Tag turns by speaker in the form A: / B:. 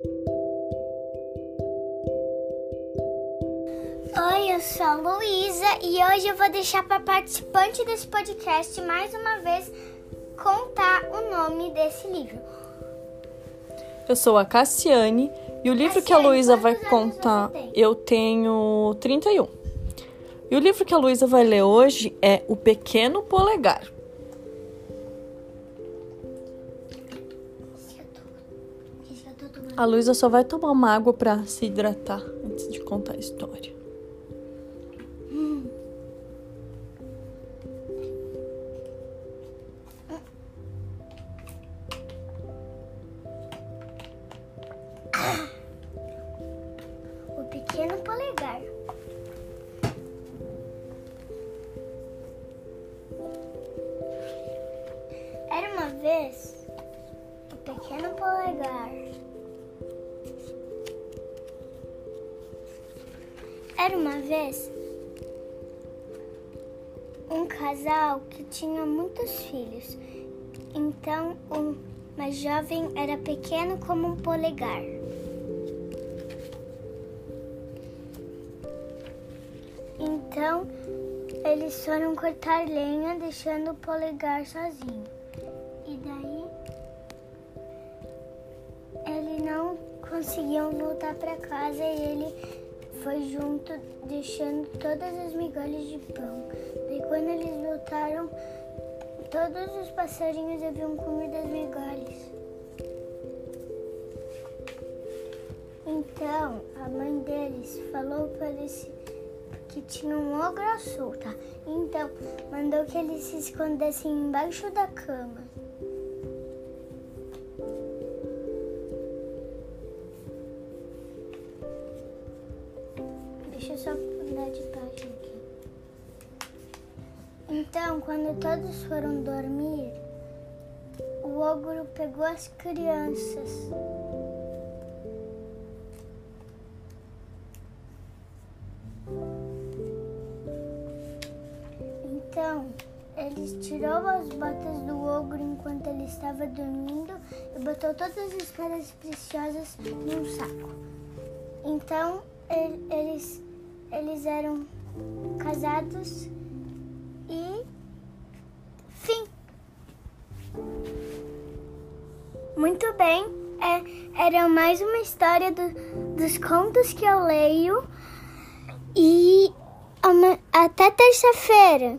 A: Oi, eu sou a Luísa e hoje eu vou deixar para participante desse podcast mais uma vez contar o nome desse livro.
B: Eu sou a Cassiane e o livro que a Luísa vai contar, eu tenho 31. E o livro que a Luísa vai ler hoje é O Pequeno Polegar. A Luísa só vai tomar uma água para se hidratar antes de contar a história.
A: Era uma vez o Pequeno Polegar. Era uma vez um casal que tinha muitos filhos. Então, o mais jovem era pequeno como um polegar. Então, eles foram cortar lenha, deixando o polegar sozinho. E daí, ele não conseguiam voltar para casa e ele foi junto, deixando todas as migalhas de pão. Daí, quando eles voltaram, todos os passarinhos haviam comido as migalhas. Então, a mãe deles falou para eles que tinha um ogro solta. Então, mandou que eles se escondessem embaixo da cama. Deixa eu só mudar de página aqui. Então, quando todos foram dormir, o ogro pegou as crianças. Então, ele tirou as botas do ogro enquanto ele estava dormindo e botou todas as pedras preciosas num saco. Então, ele- eles, eles eram casados e fim. Muito bem, é, era mais uma história do- dos contos que eu leio e ama- até terça-feira.